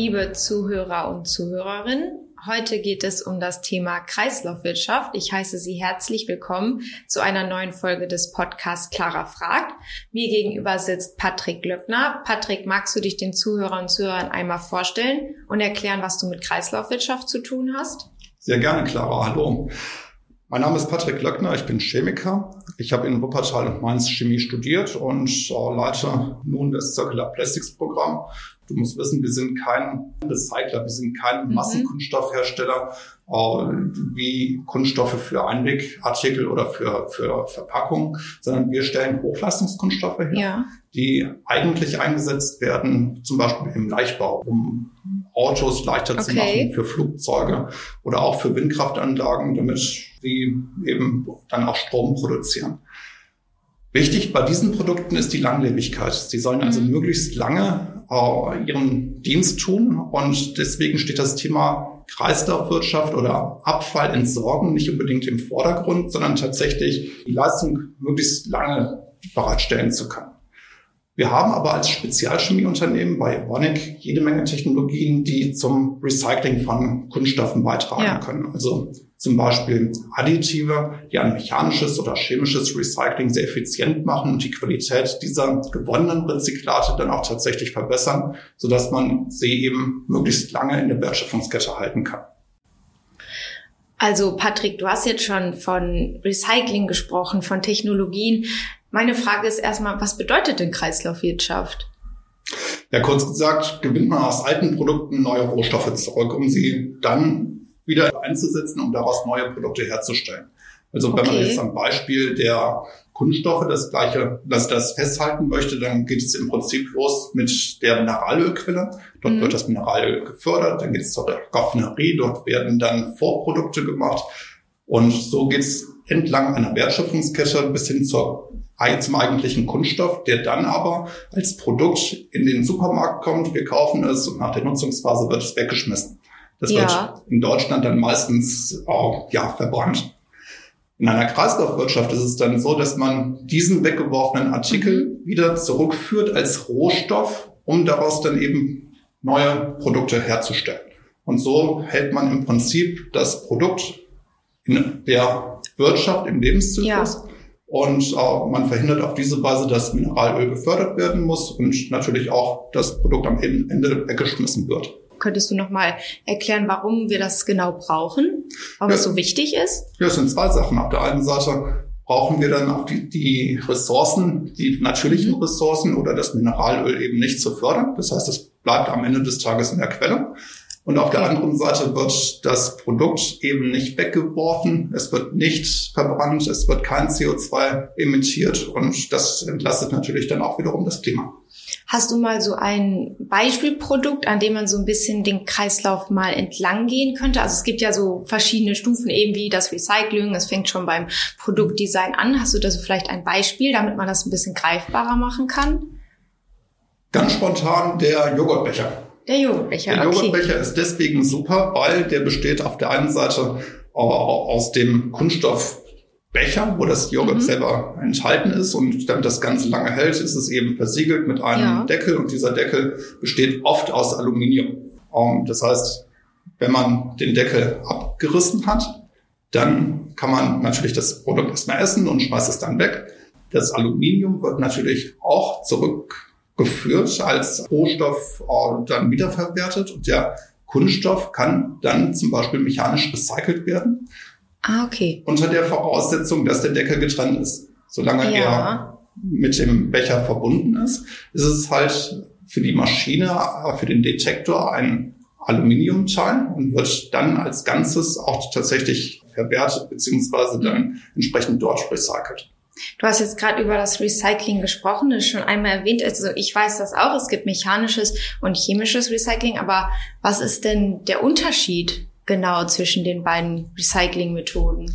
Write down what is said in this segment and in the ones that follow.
Liebe Zuhörer und Zuhörerinnen, heute geht es um das Thema Kreislaufwirtschaft. Ich heiße Sie herzlich willkommen zu einer neuen Folge des Podcasts Clara fragt. Mir gegenüber sitzt Patrick Löckner. Patrick, magst du dich den Zuhörern und Zuhörern einmal vorstellen und erklären, was du mit Kreislaufwirtschaft zu tun hast? Sehr gerne, Clara. Hallo. Mein Name ist Patrick Löckner, ich bin Chemiker. Ich habe in Wuppertal und Mainz Chemie studiert und äh, leite nun das Circular Plastics Programm Du musst wissen, wir sind kein Recycler, wir sind kein mhm. Massenkunststoffhersteller äh, wie Kunststoffe für Einwegartikel oder für, für Verpackungen, sondern wir stellen Hochleistungskunststoffe her, ja. die eigentlich eingesetzt werden, zum Beispiel im Leichtbau, um Autos leichter okay. zu machen, für Flugzeuge oder auch für Windkraftanlagen, damit sie eben dann auch Strom produzieren. Wichtig bei diesen Produkten ist die Langlebigkeit. Sie sollen also mhm. möglichst lange äh, ihren Dienst tun und deswegen steht das Thema Kreislaufwirtschaft oder Abfallentsorgen nicht unbedingt im Vordergrund, sondern tatsächlich die Leistung möglichst lange bereitstellen zu können. Wir haben aber als Spezialchemieunternehmen bei Evonik jede Menge Technologien, die zum Recycling von Kunststoffen beitragen ja. können. Also zum Beispiel Additive, die ein mechanisches oder chemisches Recycling sehr effizient machen und die Qualität dieser gewonnenen Rezyklate dann auch tatsächlich verbessern, sodass man sie eben möglichst lange in der Wertschöpfungskette halten kann. Also Patrick, du hast jetzt schon von Recycling gesprochen, von Technologien. Meine Frage ist erstmal, was bedeutet denn Kreislaufwirtschaft? Ja, kurz gesagt, gewinnt man aus alten Produkten neue Rohstoffe zurück, um sie dann wieder einzusetzen, um daraus neue Produkte herzustellen. Also wenn okay. man jetzt am Beispiel der Kunststoffe das gleiche, dass das festhalten möchte, dann geht es im Prinzip los mit der Mineralölquelle. Dort mhm. wird das Mineralöl gefördert, dann geht es zur Raffinerie, dort werden dann Vorprodukte gemacht. Und so geht es entlang einer Wertschöpfungskette bis hin zur, zum eigentlichen Kunststoff, der dann aber als Produkt in den Supermarkt kommt. Wir kaufen es und nach der Nutzungsphase wird es weggeschmissen. Das ja. wird in Deutschland dann meistens auch, ja, verbrannt. In einer Kreislaufwirtschaft ist es dann so, dass man diesen weggeworfenen Artikel mhm. wieder zurückführt als Rohstoff, um daraus dann eben neue Produkte herzustellen. Und so hält man im Prinzip das Produkt in der Wirtschaft, im Lebenszyklus. Ja. Und äh, man verhindert auf diese Weise, dass Mineralöl gefördert werden muss und natürlich auch das Produkt am Ende weggeschmissen wird. Könntest du noch mal erklären, warum wir das genau brauchen? Warum ja, es so wichtig ist? Ja, es sind zwei Sachen. Auf der einen Seite brauchen wir dann auch die, die Ressourcen, die natürlichen mhm. Ressourcen oder das Mineralöl eben nicht zu fördern. Das heißt, es bleibt am Ende des Tages in der Quelle. Und auf der anderen Seite wird das Produkt eben nicht weggeworfen, es wird nicht verbrannt, es wird kein CO2 emittiert und das entlastet natürlich dann auch wiederum das Klima. Hast du mal so ein Beispielprodukt, an dem man so ein bisschen den Kreislauf mal entlang gehen könnte? Also es gibt ja so verschiedene Stufen eben wie das Recycling. Es fängt schon beim Produktdesign an. Hast du da so vielleicht ein Beispiel, damit man das ein bisschen greifbarer machen kann? Ganz spontan der Joghurtbecher. Der Joghurtbecher. Der Joghurtbecher okay. ist deswegen super, weil der besteht auf der einen Seite aus dem Kunststoff Becher, wo das Joghurt mhm. selber enthalten ist und damit das Ganze lange hält, ist es eben versiegelt mit einem ja. Deckel und dieser Deckel besteht oft aus Aluminium. Um, das heißt, wenn man den Deckel abgerissen hat, dann kann man natürlich das Produkt erstmal essen und schmeißt es dann weg. Das Aluminium wird natürlich auch zurückgeführt als Rohstoff und dann wiederverwertet und der Kunststoff kann dann zum Beispiel mechanisch recycelt werden. Ah, okay. Unter der Voraussetzung, dass der Deckel getrennt ist. Solange ja. er mit dem Becher verbunden ist, ist es halt für die Maschine, für den Detektor ein Aluminiumteil und wird dann als Ganzes auch tatsächlich verwertet beziehungsweise dann entsprechend dort recycelt. Du hast jetzt gerade über das Recycling gesprochen, das ist schon einmal erwähnt. Also ich weiß das auch, es gibt mechanisches und chemisches Recycling, aber was ist denn der Unterschied genau zwischen den beiden Recycling-Methoden?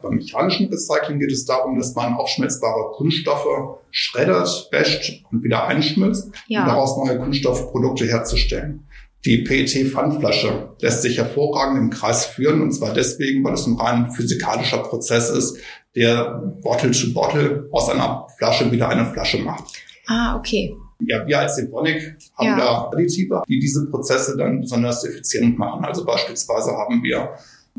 Beim mechanischen Recycling geht es darum, dass man aufschmelzbare Kunststoffe schreddert, wäscht und wieder einschmilzt, ja. um daraus neue Kunststoffprodukte herzustellen. Die PET-Pfandflasche lässt sich hervorragend im Kreis führen, und zwar deswegen, weil es ein rein physikalischer Prozess ist, der Bottle to Bottle aus einer Flasche wieder eine Flasche macht. Ah, okay. Ja, wir als Evonik haben ja. da Additive, die diese Prozesse dann besonders effizient machen. Also beispielsweise haben wir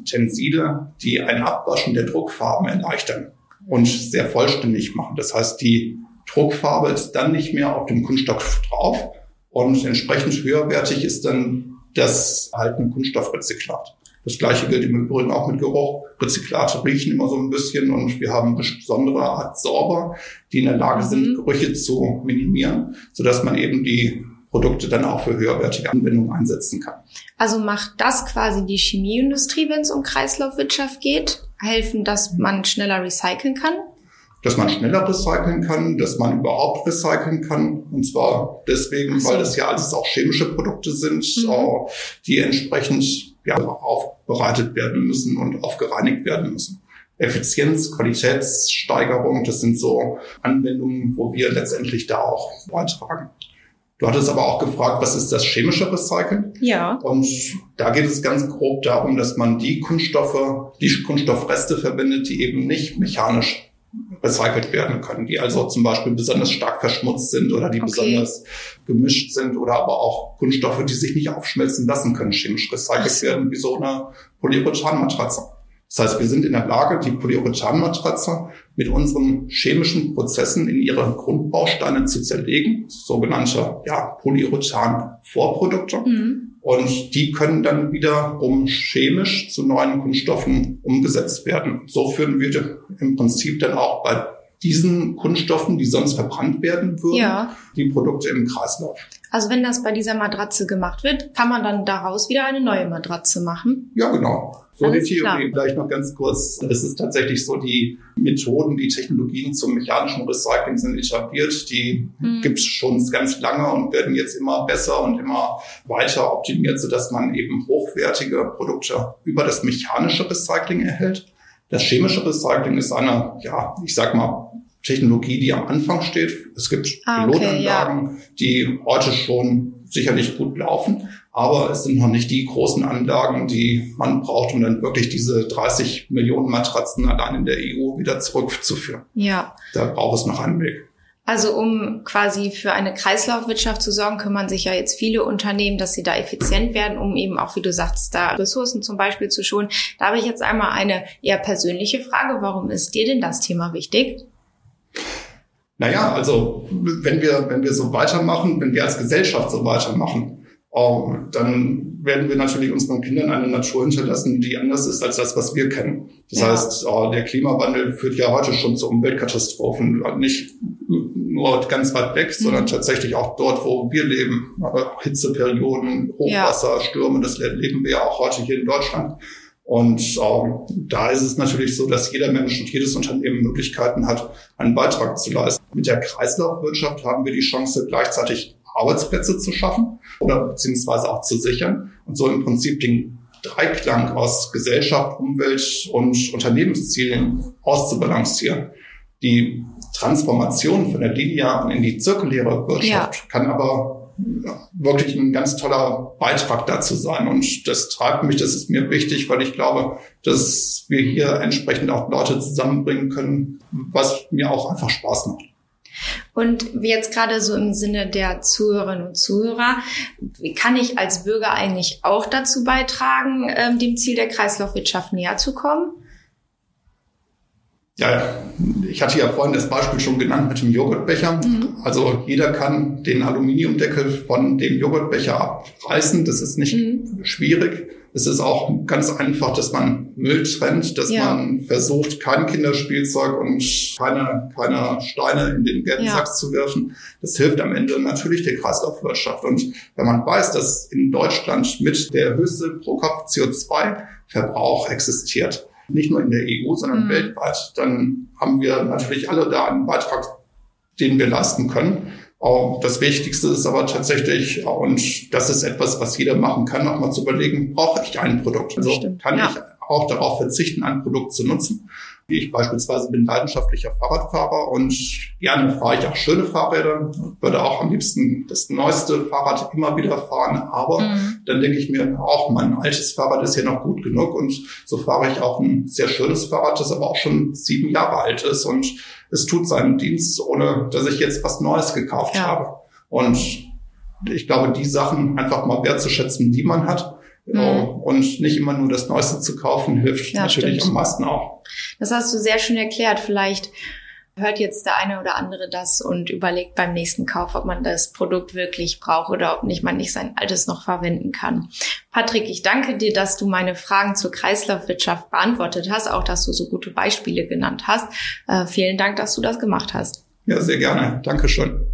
Tenside, die ein Abwaschen der Druckfarben erleichtern und sehr vollständig machen. Das heißt, die Druckfarbe ist dann nicht mehr auf dem Kunststoff drauf und entsprechend höherwertig ist dann das erhaltene Kunststoffrezyklat. Das gleiche gilt im Übrigen auch mit Geruch. Rezyklate riechen immer so ein bisschen und wir haben besondere Art Sorber, die in der Lage sind, mhm. Gerüche zu minimieren, sodass man eben die Produkte dann auch für höherwertige Anwendungen einsetzen kann. Also macht das quasi die Chemieindustrie, wenn es um Kreislaufwirtschaft geht? Helfen, dass man schneller recyceln kann? Dass man schneller recyceln kann, dass man überhaupt recyceln kann. Und zwar deswegen, so. weil das ja alles auch chemische Produkte sind, mhm. die entsprechend ja, aufbereitet werden müssen und aufgereinigt werden müssen. Effizienz, Qualitätssteigerung, das sind so Anwendungen, wo wir letztendlich da auch beitragen. Du hattest aber auch gefragt, was ist das chemische Recyceln? Ja. Und da geht es ganz grob darum, dass man die Kunststoffe, die Kunststoffreste verwendet, die eben nicht mechanisch recycelt werden können, die also zum Beispiel besonders stark verschmutzt sind oder die okay. besonders gemischt sind oder aber auch Kunststoffe, die sich nicht aufschmelzen lassen können, chemisch recycelt werden, wie so eine Polyurethanmatratze. Das heißt, wir sind in der Lage, die Polyurethanmatratze mit unseren chemischen Prozessen in ihre Grundbausteine zu zerlegen, sogenannte ja, Polyurethan-Vorprodukte. Mhm. Und die können dann wiederum chemisch zu neuen Kunststoffen umgesetzt werden. So führen wir im Prinzip dann auch bei diesen Kunststoffen, die sonst verbrannt werden würden, ja. die Produkte im Kreislauf. Also wenn das bei dieser Matratze gemacht wird, kann man dann daraus wieder eine neue Matratze machen? Ja, genau. So Alles die Theorie vielleicht noch ganz kurz. Es ist tatsächlich so, die Methoden, die Technologien zum mechanischen Recycling sind etabliert. Die hm. gibt es schon ganz lange und werden jetzt immer besser und immer weiter optimiert, sodass man eben hochwertige Produkte über das mechanische Recycling erhält. Das chemische Recycling ist eine, ja, ich sag mal, Technologie, die am Anfang steht. Es gibt ah, okay, Pilotanlagen, ja. die heute schon sicherlich gut laufen, aber es sind noch nicht die großen Anlagen, die man braucht, um dann wirklich diese 30 Millionen Matratzen allein in der EU wieder zurückzuführen. Ja. Da braucht es noch einen Weg. Also um quasi für eine Kreislaufwirtschaft zu sorgen, kümmern sich ja jetzt viele Unternehmen, dass sie da effizient werden, um eben auch, wie du sagst, da Ressourcen zum Beispiel zu schonen. Da habe ich jetzt einmal eine eher persönliche Frage. Warum ist dir denn das Thema wichtig? Naja, also wenn wir, wenn wir so weitermachen, wenn wir als Gesellschaft so weitermachen, oh, dann werden wir natürlich unseren Kindern eine Natur hinterlassen, die anders ist als das, was wir kennen. Das ja. heißt, oh, der Klimawandel führt ja heute schon zu Umweltkatastrophen, nicht nur ganz weit weg, mhm. sondern tatsächlich auch dort, wo wir leben. Hitzeperioden, Hochwasser, ja. Stürme, das leben wir ja auch heute hier in Deutschland. Und ähm, da ist es natürlich so, dass jeder Mensch und jedes Unternehmen Möglichkeiten hat, einen Beitrag zu leisten. Mit der Kreislaufwirtschaft haben wir die Chance, gleichzeitig Arbeitsplätze zu schaffen oder beziehungsweise auch zu sichern und so im Prinzip den Dreiklang aus Gesellschaft, Umwelt und Unternehmenszielen auszubalancieren. Die Transformation von der linearen in die zirkuläre Wirtschaft ja. kann aber wirklich ein ganz toller Beitrag dazu sein. Und das treibt mich, das ist mir wichtig, weil ich glaube, dass wir hier entsprechend auch Leute zusammenbringen können, was mir auch einfach Spaß macht. Und jetzt gerade so im Sinne der Zuhörerinnen und Zuhörer, wie kann ich als Bürger eigentlich auch dazu beitragen, ähm, dem Ziel der Kreislaufwirtschaft näher zu kommen? Ja, ich hatte ja vorhin das Beispiel schon genannt mit dem Joghurtbecher. Mhm. Also jeder kann den Aluminiumdeckel von dem Joghurtbecher abreißen. Das ist nicht mhm. schwierig. Es ist auch ganz einfach, dass man Müll trennt, dass ja. man versucht, kein Kinderspielzeug und keine, keine Steine in den gelben ja. Sack zu werfen. Das hilft am Ende natürlich der Kreislaufwirtschaft. Und wenn man weiß, dass in Deutschland mit der höchste pro Kopf CO2-Verbrauch existiert, nicht nur in der EU, sondern mhm. weltweit, dann haben wir natürlich alle da einen Beitrag, den wir leisten können. Das Wichtigste ist aber tatsächlich, und das ist etwas, was jeder machen kann, auch mal zu überlegen, brauche ich ein Produkt? Also kann ja. ich auch darauf verzichten, ein Produkt zu nutzen? Ich beispielsweise bin leidenschaftlicher Fahrradfahrer und gerne fahre ich auch schöne Fahrräder, würde auch am liebsten das neueste Fahrrad immer wieder fahren, aber mhm. dann denke ich mir auch, mein altes Fahrrad ist ja noch gut genug und so fahre ich auch ein sehr schönes Fahrrad, das aber auch schon sieben Jahre alt ist und es tut seinen Dienst, ohne dass ich jetzt was Neues gekauft ja. habe. Und ich glaube, die Sachen einfach mal wertzuschätzen, die man hat, Mhm. Und nicht immer nur das Neueste zu kaufen, hilft ja, natürlich stimmt. am meisten auch. Das hast du sehr schön erklärt. Vielleicht hört jetzt der eine oder andere das und überlegt beim nächsten Kauf, ob man das Produkt wirklich braucht oder ob nicht man nicht sein altes noch verwenden kann. Patrick, ich danke dir, dass du meine Fragen zur Kreislaufwirtschaft beantwortet hast, auch dass du so gute Beispiele genannt hast. Äh, vielen Dank, dass du das gemacht hast. Ja, sehr gerne. Dankeschön.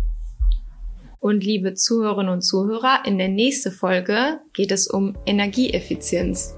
Und liebe Zuhörerinnen und Zuhörer, in der nächsten Folge geht es um Energieeffizienz.